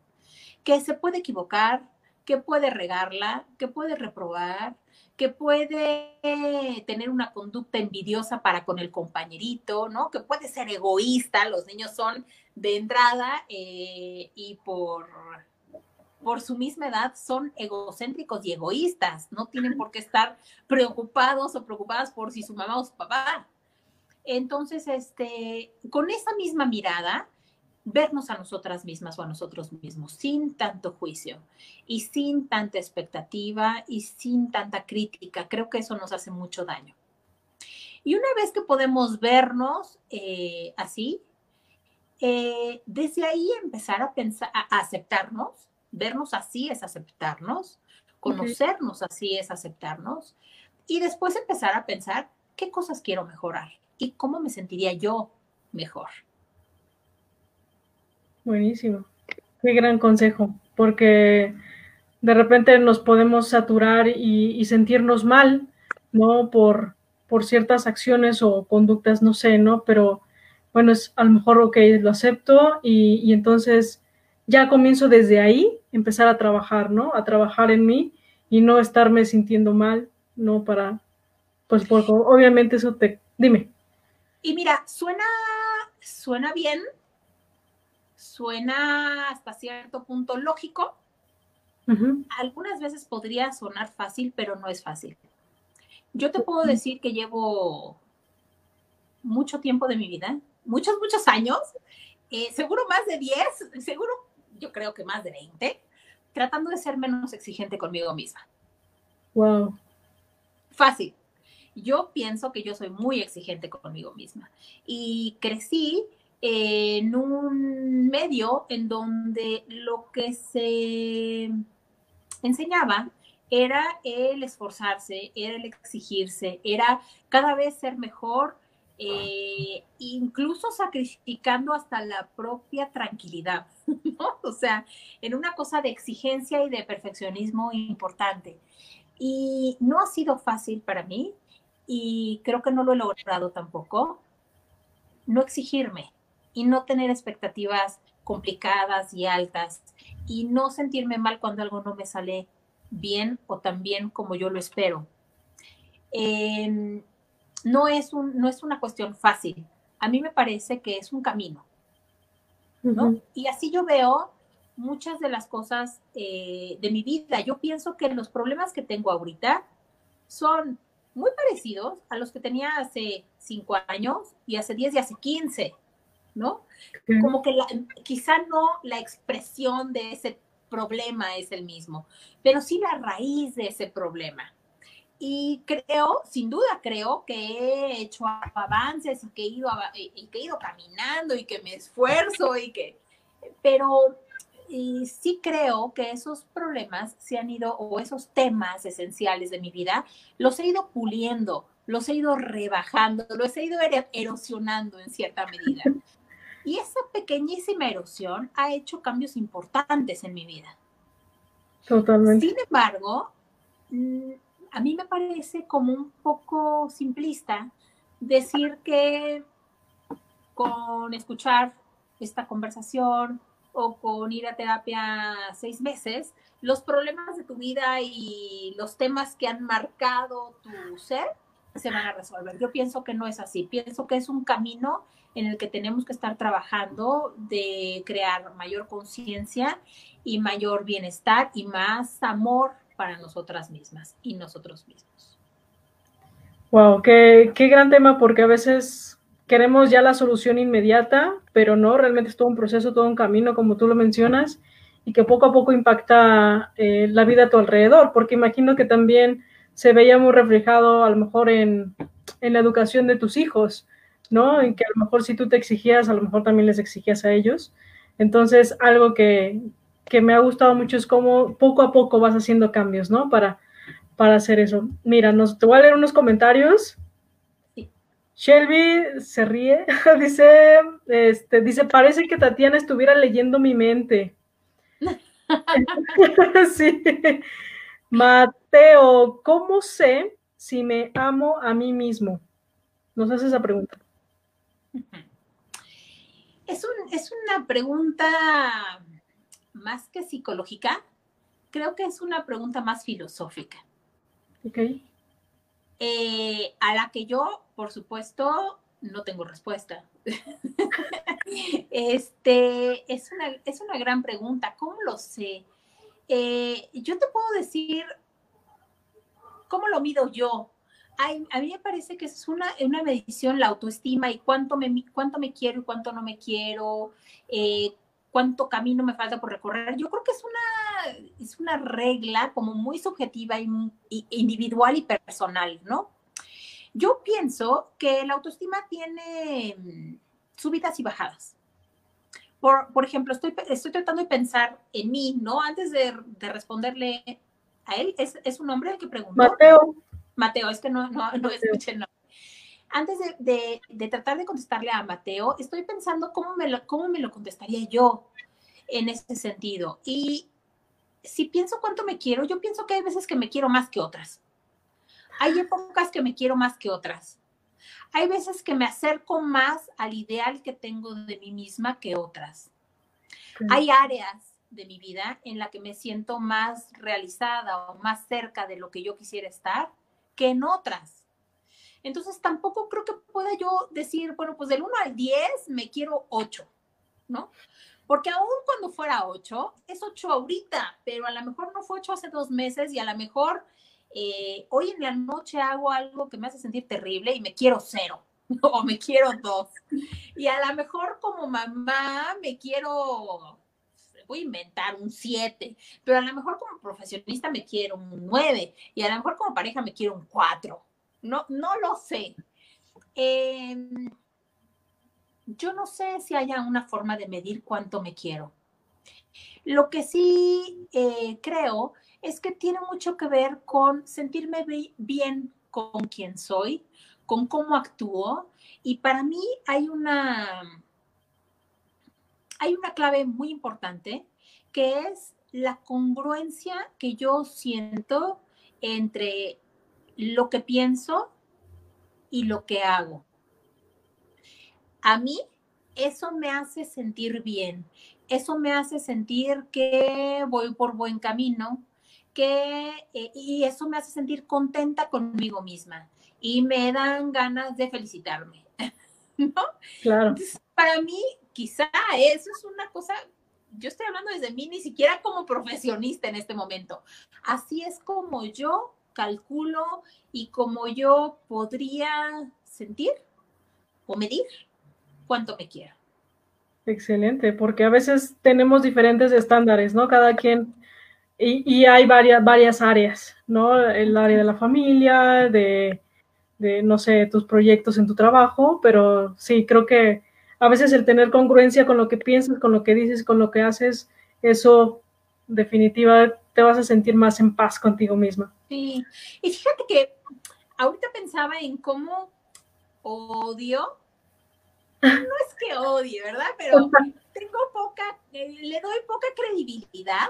que se puede equivocar, que puede regarla, que puede reprobar, que puede tener una conducta envidiosa para con el compañerito, ¿no? Que puede ser egoísta, los niños son de entrada eh, y por, por su misma edad son egocéntricos y egoístas, no tienen por qué estar preocupados o preocupadas por si su mamá o su papá. Entonces, este, con esa misma mirada, vernos a nosotras mismas o a nosotros mismos sin tanto juicio y sin tanta expectativa y sin tanta crítica. Creo que eso nos hace mucho daño. Y una vez que podemos vernos eh, así, eh, desde ahí empezar a pensar, a aceptarnos, vernos así es aceptarnos, conocernos así es aceptarnos, y después empezar a pensar qué cosas quiero mejorar y cómo me sentiría yo mejor. Buenísimo. Qué gran consejo, porque de repente nos podemos saturar y, sentirnos mal, ¿no? Por, por ciertas acciones o conductas, no sé, ¿no? Pero bueno, es a lo mejor, ok, lo acepto y, y entonces ya comienzo desde ahí, empezar a trabajar, ¿no? A trabajar en mí y no estarme sintiendo mal, ¿no? Para, pues, porque obviamente eso te, dime. Y mira, suena, suena bien, suena hasta cierto punto lógico. Algunas veces podría sonar fácil, pero no es fácil. Yo te puedo decir que llevo mucho tiempo de mi vida, muchos, muchos años, eh, seguro más de 10, seguro yo creo que más de 20, tratando de ser menos exigente conmigo misma. Wow. Fácil. Yo pienso que yo soy muy exigente conmigo misma y crecí en un medio en donde lo que se enseñaba era el esforzarse, era el exigirse, era cada vez ser mejor, eh, incluso sacrificando hasta la propia tranquilidad, ¿no? O sea, en una cosa de exigencia y de perfeccionismo importante. Y no ha sido fácil para mí y creo que no lo he logrado tampoco, no exigirme, y no tener expectativas complicadas y altas y no sentirme mal cuando algo no me sale bien o tan bien como yo lo espero. No, es un, no es una cuestión fácil. A mí me parece que es un camino. Y así yo veo muchas de las cosas eh, de mi vida. Yo pienso que los problemas que tengo ahorita son muy parecidos a los que tenía hace cinco años y hace diez y hace quince. ¿No? Como que quizá no la expresión de ese problema es el mismo, pero sí la raíz de ese problema. Y creo, sin duda creo que he hecho avances y que he ido, y que he ido caminando y que me esfuerzo y que, pero y sí creo que esos problemas se han ido, o esos temas esenciales de mi vida, los he ido puliendo, los he ido rebajando, los he ido erosionando en cierta medida. Y esa pequeñísima erosión ha hecho cambios importantes en mi vida. Totalmente. Sin embargo, mm, a mí me parece como un poco simplista decir que con escuchar esta conversación o con ir a terapia seis meses, los problemas de tu vida y los temas que han marcado tu ser se van a resolver. Yo pienso que no es así, pienso que es un camino en el que tenemos que estar trabajando de crear mayor conciencia y mayor bienestar y más amor para nosotras mismas y nosotros mismos. Wow, qué, qué gran tema porque a veces queremos ya la solución inmediata, pero no, realmente es todo un proceso, todo un camino, como tú lo mencionas, y que poco a poco impacta eh, la vida a tu alrededor, porque imagino que también se veía muy reflejado a lo mejor en, en, la educación de tus hijos, ¿no? En que a lo mejor si tú te exigías, a lo mejor también les exigías a ellos. Entonces, algo que, que me ha gustado mucho es cómo poco a poco vas haciendo cambios, ¿no? Para, para hacer eso. Mira, nos, te voy a leer unos comentarios. Shelby se ríe, dice, este, dice, parece que Tatiana estuviera leyendo mi mente. sí. Mateo, ¿cómo sé si me amo a mí mismo? Nos hace esa pregunta. Es, es una pregunta más que psicológica, creo que es una pregunta más filosófica. Ok. Eh, a la que yo, por supuesto, no tengo respuesta. este, es una, es una gran pregunta. ¿Cómo lo sé? Eh, yo te puedo decir, ¿cómo lo mido yo? A mí me parece que es una, una medición la autoestima y cuánto me, cuánto me quiero y cuánto no me quiero, eh, cuánto camino me falta por recorrer. Yo creo que es una, es una regla como muy subjetiva y, individual y personal, ¿no? Yo pienso que la autoestima tiene mm, subidas y bajadas. Por, por ejemplo, estoy, estoy tratando de pensar en mí, ¿no? Antes de, de responderle a él, ¿es, ¿es, un hombre el que preguntó? Mateo. Mateo, es que no, no, no escuché el antes de, tratar de contestarle a Mateo, estoy pensando cómo me, lo, cómo me lo contestaría yo en ese sentido. Y si pienso cuánto me quiero, yo pienso que hay veces que me quiero más que otras. Hay épocas que me quiero más que otras. Hay veces que me acerco más al ideal que tengo de mí misma que otras. Hay áreas de mi vida en la que me siento más realizada o más cerca de lo que yo quisiera estar que en otras. Entonces tampoco creo que pueda yo decir, bueno, pues del 1 al 10 me quiero 8, ¿no? Porque aún cuando fuera 8, es 8 ahorita, pero a lo mejor no fue 8 hace dos meses y a lo mejor eh, hoy en la noche hago algo que me hace sentir terrible y me quiero 0 o me quiero 2. Y a lo mejor como mamá me quiero, a inventar un 7, pero a lo mejor como profesionista me quiero un 9 y a lo mejor como pareja me quiero un 4. No, no lo sé. Em, yo no sé si haya una forma de medir cuánto me quiero. Lo que sí eh, creo es que tiene mucho que ver con sentirme bien con quien soy, con cómo actúo. Y para mí hay una, hay una clave muy importante que es la congruencia que yo siento entre lo que pienso y lo que hago. A mí eso me hace sentir bien, eso me hace sentir que voy por buen camino, que, eh, y eso me hace sentir contenta conmigo misma y me dan ganas de felicitarme, ¿no? Claro. para mí, quizá eso es una cosa, yo estoy hablando desde mí, ni siquiera como profesionista en este momento. Así es como yo calculo y como yo podría sentir o medir cuánto me quiero. Excelente, porque a veces tenemos diferentes estándares, ¿no? Cada quien, y, hay varias, varias áreas, ¿no? El área de la familia, de, de, no sé, tus proyectos en tu trabajo, pero sí, creo que a veces el tener congruencia con lo que piensas, con lo que dices, con lo que haces, eso definitiva te vas a sentir más en paz contigo misma. Sí, y fíjate que ahorita pensaba en cómo odio, no es que odie, ¿verdad? Pero tengo poca, eh, le doy poca credibilidad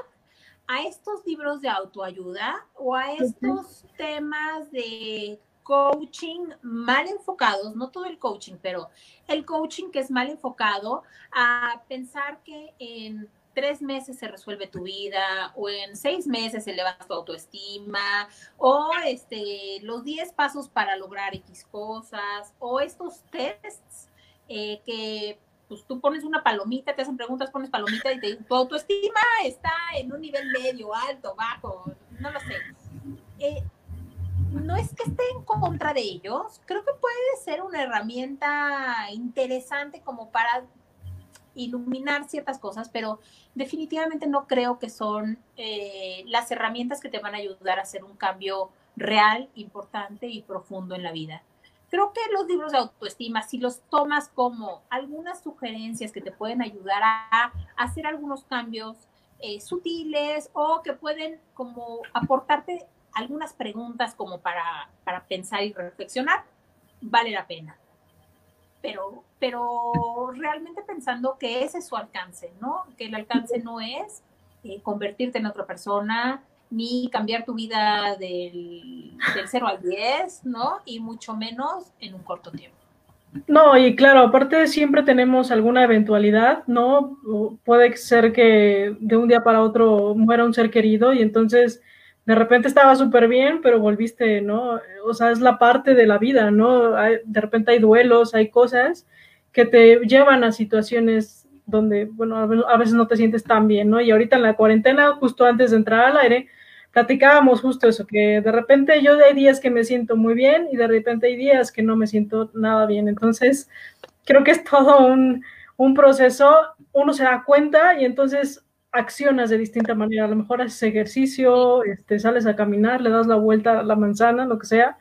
a estos libros de autoayuda o a estos temas de coaching mal enfocados, no todo el coaching, pero el coaching que es mal enfocado a pensar que en tres meses se resuelve tu vida o en seis meses elevas tu autoestima o este, los diez pasos para lograr X cosas o estos tests eh, que pues tú pones una palomita, te hacen preguntas, pones palomita y te, tu autoestima está en un nivel medio, alto, bajo, no lo sé. Eh, no es que esté en contra de ellos, creo que puede ser una herramienta interesante como para iluminar ciertas cosas, pero definitivamente no creo que son eh, las herramientas que te van a ayudar a hacer un cambio real, importante y profundo en la vida. Creo que los libros de autoestima, si los tomas como algunas sugerencias que te pueden ayudar a, hacer algunos cambios eh, sutiles o que pueden como aportarte algunas preguntas como para, para pensar y reflexionar, vale la pena. Pero, pero realmente pensando que ese es su alcance, ¿no? Que el alcance no es eh, convertirte en otra persona, ni cambiar tu vida del, del 0 al 10, ¿no? Y mucho menos en un corto tiempo. No, y claro, aparte siempre tenemos alguna eventualidad, ¿no? Puede ser que de un día para otro muera un ser querido y entonces de repente estaba súper bien, pero volviste, ¿no? O sea, es la parte de la vida, ¿no? de repente hay duelos, hay cosas que te llevan a situaciones donde, bueno, a veces no te sientes tan bien, ¿no? Y ahorita en la cuarentena, justo antes de entrar al aire, platicábamos justo eso, que de repente yo hay días que me siento muy bien y de repente hay días que no me siento nada bien. Entonces, creo que es todo un, proceso, uno se da cuenta y entonces accionas de distinta manera. A lo mejor haces ejercicio, este, sales a caminar, le das la vuelta a la manzana, lo que sea,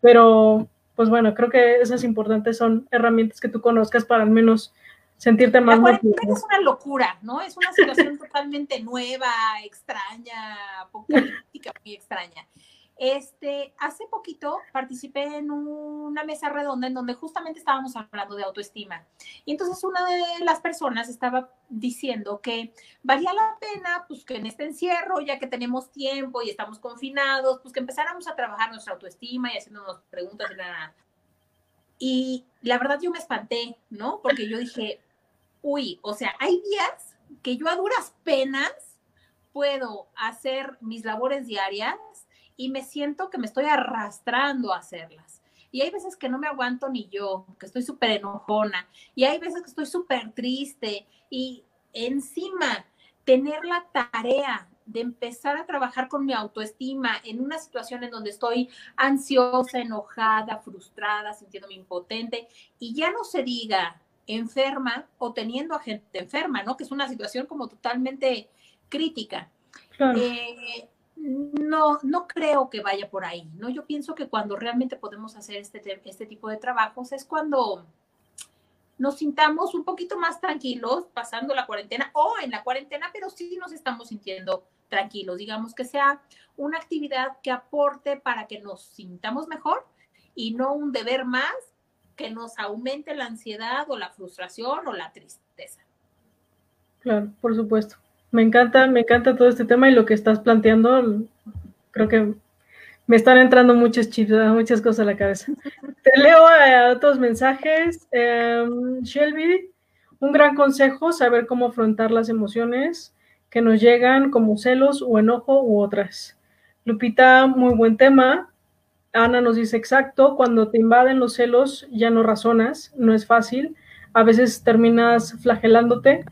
pero pues bueno, creo que esas importantes son herramientas que tú conozcas para al menos sentirte más la es una locura, ¿no? Es una situación totalmente nueva, extraña, apocalíptica, muy extraña. Este, hace poquito participé en una mesa redonda en donde justamente estábamos hablando de autoestima. Y entonces una de las personas estaba diciendo que valía la pena, pues que en este encierro, ya que tenemos tiempo y estamos confinados, pues que empezáramos a trabajar nuestra autoestima y haciéndonos preguntas y nada. Y la verdad yo me espanté, ¿no? Porque yo dije, uy, o sea, hay días que yo a duras penas puedo hacer mis labores diarias y me siento que me estoy arrastrando a hacerlas. Y hay veces que no me aguanto ni yo, que estoy súper enojona. Y hay veces que estoy súper triste. Y encima, tener la tarea de empezar a trabajar con mi autoestima en una situación en donde estoy ansiosa, enojada, frustrada, sintiéndome impotente. Y ya no se diga enferma o teniendo a gente enferma, ¿no? Que es una situación como totalmente crítica. Eh, no, no creo que vaya por ahí, ¿no? Yo pienso que cuando realmente podemos hacer este, este tipo de trabajos es cuando nos sintamos un poquito más tranquilos pasando la cuarentena o en la cuarentena, pero sí nos estamos sintiendo tranquilos. Digamos que sea una actividad que aporte para que nos sintamos mejor y no un deber más que nos aumente la ansiedad o la frustración o la tristeza. Claro, por supuesto. Me encanta, me encanta todo este tema y lo que estás planteando. Creo que me están entrando muchos chips, muchas cosas a la cabeza. Te leo eh, otros mensajes. Em, Shelby, un gran consejo, saber cómo afrontar las emociones que nos llegan como celos o enojo u otras. Lupita, muy buen tema. Ana nos dice exacto, cuando te invaden los celos ya no razonas, no es fácil, a veces terminas flagelándote,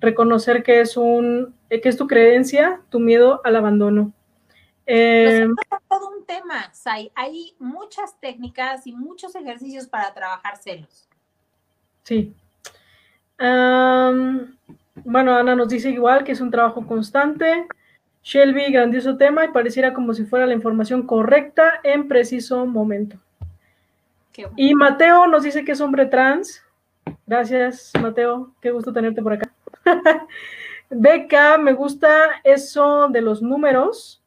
reconocer que es un que es tu creencia, tu miedo al abandono. Eh, es todo un tema, Sai. Hay muchas técnicas y muchos ejercicios para trabajar celos. Sí. bueno, Ana nos dice igual que es un trabajo constante. Shelby, grandioso tema y pareciera como si fuera la información correcta en preciso momento. Y Mateo nos dice que es hombre trans. Gracias, Mateo. Qué gusto tenerte por acá. Beca, me gusta eso de los números.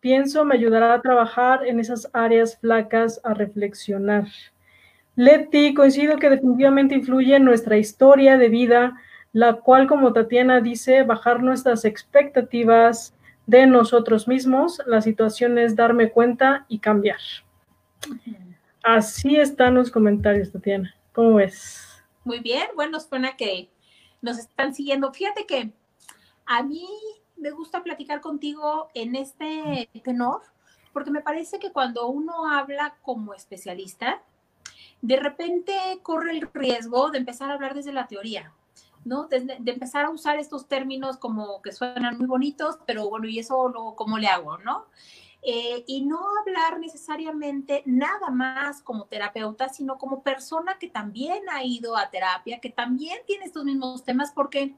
Pienso me ayudará a trabajar en esas áreas flacas, a reflexionar. Leti, coincido que definitivamente influye en nuestra historia de vida, la cual, como Tatiana dice, bajar nuestras expectativas de nosotros mismos. La situación es darme cuenta y cambiar. Así están los comentarios, Tatiana. ¿Cómo ves? Muy bien, bueno, suena que nos están siguiendo. Fíjate que a mí me gusta platicar contigo en este tenor, porque me parece que cuando uno habla como especialista, de repente corre el riesgo de empezar a hablar desde la teoría, ¿no? De, empezar a usar estos términos como que suenan muy bonitos, pero bueno, ¿y eso lo, cómo le hago, no? Eh, y no hablar necesariamente nada más como terapeuta, sino como persona que también ha ido a terapia, que también tiene estos mismos temas, porque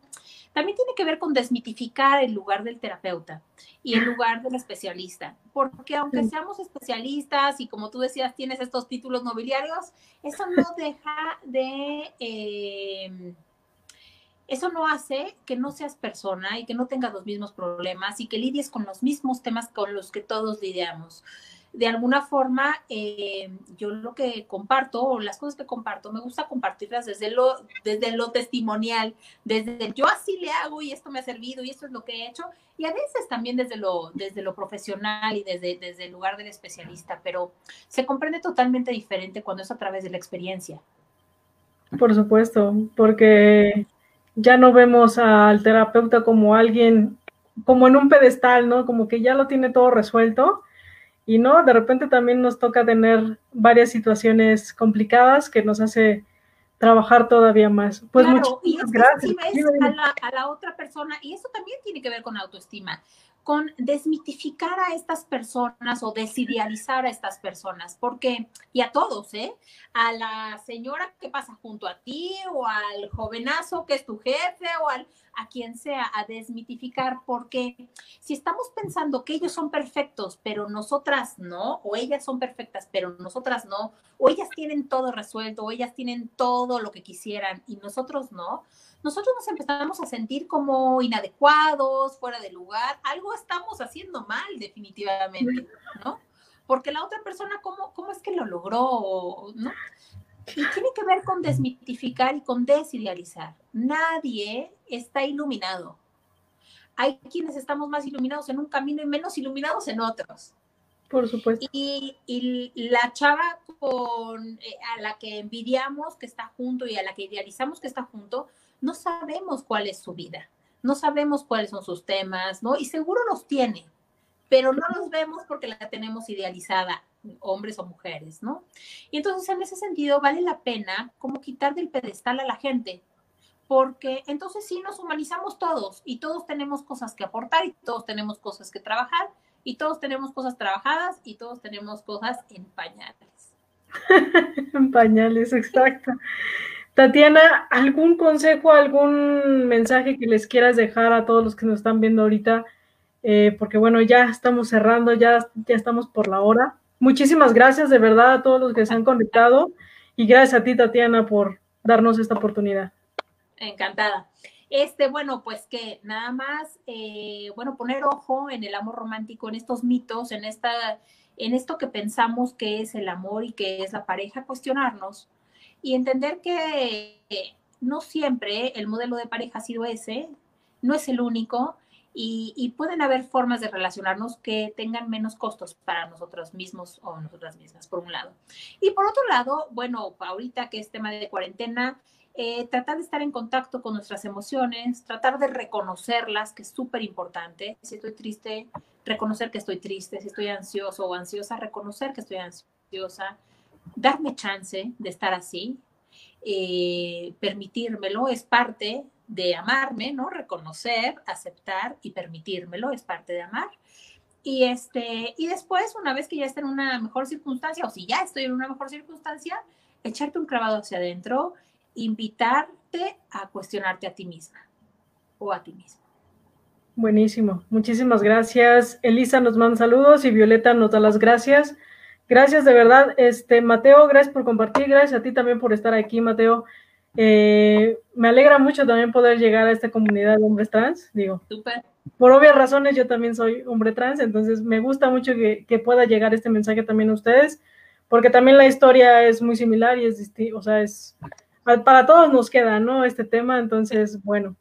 también tiene que ver con desmitificar el lugar del terapeuta y el lugar del especialista, porque aunque seamos especialistas y como tú decías, tienes estos títulos nobiliarios, eso no deja de... Eh, eso no hace que no seas persona y que no tengas los mismos problemas y que lidies con los mismos temas con los que todos lidiamos. De alguna forma, eh, yo lo que comparto, las cosas que comparto, me gusta compartirlas desde lo, desde lo testimonial, desde yo así le hago y esto me ha servido y esto es lo que he hecho, y a veces también desde lo, desde lo profesional y desde, desde el lugar del especialista, pero se comprende totalmente diferente cuando es a través de la experiencia. Por supuesto, porque ya no vemos al terapeuta como alguien, como en un pedestal, ¿no? Como que ya lo tiene todo resuelto. Y no, de repente también nos toca tener varias situaciones complicadas que nos hace trabajar todavía más. Pues claro, y es gracias. A la, a la otra persona, y eso también tiene que ver con autoestima con desmitificar a estas personas o desidealizar a estas personas, porque, y a todos, ¿eh? A la señora que pasa junto a ti o al jovenazo que es tu jefe o al, a quien sea, a desmitificar, porque si estamos pensando que ellos son perfectos, pero nosotras no, o ellas son perfectas, pero nosotras no, o ellas tienen todo resuelto, o ellas tienen todo lo que quisieran y nosotros no, nosotros nos empezamos a sentir como inadecuados, fuera de lugar, algo estamos haciendo mal definitivamente, ¿no? Porque la otra persona, ¿cómo, cómo es que lo logró? ¿no? Y tiene que ver con desmitificar y con desidealizar. Nadie está iluminado. Hay quienes estamos más iluminados en un camino y menos iluminados en otros. Por supuesto. Y, y la chava con, eh, a la que envidiamos que está junto y a la que idealizamos que está junto, no sabemos cuál es su vida, no sabemos cuáles son sus temas, ¿no? Y seguro los tiene, pero no los vemos porque la tenemos idealizada, hombres o mujeres, ¿no? Y entonces en ese sentido vale la pena como quitar del pedestal a la gente, porque entonces sí nos humanizamos todos y todos tenemos cosas que aportar y todos tenemos cosas que trabajar y todos tenemos cosas trabajadas y todos tenemos cosas en pañales. en pañales, exacto. Tatiana, ¿algún consejo, algún mensaje que les quieras dejar a todos los que nos están viendo ahorita? Eh, porque bueno, ya estamos cerrando, ya, ya estamos por la hora. Muchísimas gracias de verdad a todos los que se han conectado y gracias a ti, Tatiana, por darnos esta oportunidad. Encantada. Este, bueno, pues que nada más, eh, bueno, poner ojo en el amor romántico, en estos mitos, en esta, en esto que pensamos que es el amor y que es la pareja, cuestionarnos y entender que no siempre el modelo de pareja ha sido ese, no es el único y, pueden haber formas de relacionarnos que tengan menos costos para nosotros mismos o nosotras mismas, por un lado. Y por otro lado, bueno, ahorita que es tema de cuarentena, eh, tratar de estar en contacto con nuestras emociones, tratar de reconocerlas, que es súper importante. Si estoy triste, reconocer que estoy triste. Si estoy ansioso o ansiosa, reconocer que estoy ansiosa darme chance de estar así, eh, permitírmelo, es parte de amarme, ¿no? Reconocer, aceptar y permitírmelo, es parte de amar. Y, este, y después, una vez que ya esté en una mejor circunstancia, o si ya estoy en una mejor circunstancia, echarte un clavado hacia adentro, invitarte a cuestionarte a ti misma o a ti mismo. Buenísimo, muchísimas gracias. Elisa nos manda saludos y Violeta nos da las gracias. Gracias de verdad, este Mateo, gracias por compartir, gracias a ti también por estar aquí, Mateo. Eh, me alegra mucho también poder llegar a esta comunidad de hombres trans, digo. Súper. Por obvias razones yo también soy hombre trans, entonces me gusta mucho que, que, pueda llegar este mensaje también a ustedes, porque también la historia es muy similar y es o sea, es para todos nos queda, ¿no? Este tema, entonces, bueno.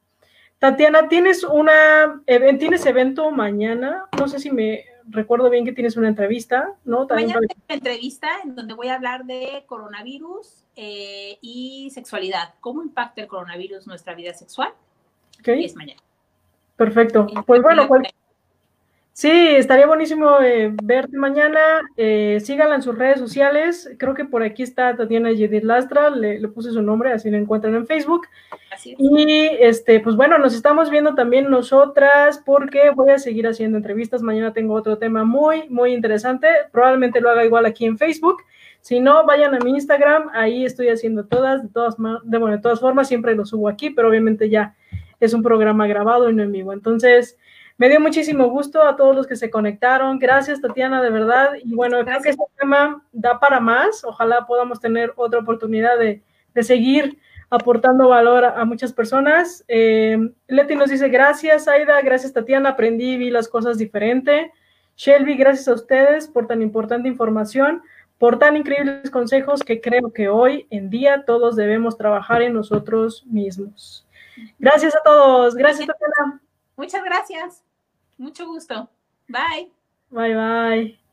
Tatiana, tienes una, tienes evento mañana, no sé si me recuerdo bien que tienes una entrevista, ¿no? También mañana tengo una entrevista en donde voy a hablar de coronavirus eh, y sexualidad, cómo impacta el coronavirus nuestra vida sexual. Okay. Es mañana. Perfecto. Pues bueno, Sí, estaría buenísimo eh, verte mañana. Eh, síganla en sus redes sociales. Creo que por aquí está Tatiana Yedid Lastra. Le, le, puse su nombre, así la encuentran en Facebook. Así es. Y este, pues bueno, nos estamos viendo también nosotras porque voy a seguir haciendo entrevistas. Mañana tengo otro tema muy, muy interesante. Probablemente lo haga igual aquí en Facebook. Si no, vayan a mi Instagram. Ahí estoy haciendo todas, de todas, de, bueno, de todas formas, siempre lo subo aquí, pero obviamente ya es un programa grabado y no en vivo. Entonces, me dio muchísimo gusto a todos los que se conectaron. Gracias, Tatiana, de verdad. Y bueno, Gracias. creo que este tema da para más. Ojalá podamos tener otra oportunidad de, de seguir aportando valor a, a muchas personas. Eh, Leti nos dice, gracias, Aida, gracias, Tatiana, aprendí y vi las cosas diferente. Shelby, gracias a ustedes por tan importante información, por tan increíbles consejos que creo que hoy en día todos debemos trabajar en nosotros mismos. Gracias a todos. Gracias, Tatiana. Muchas gracias. Mucho gusto. Bye. Bye, bye.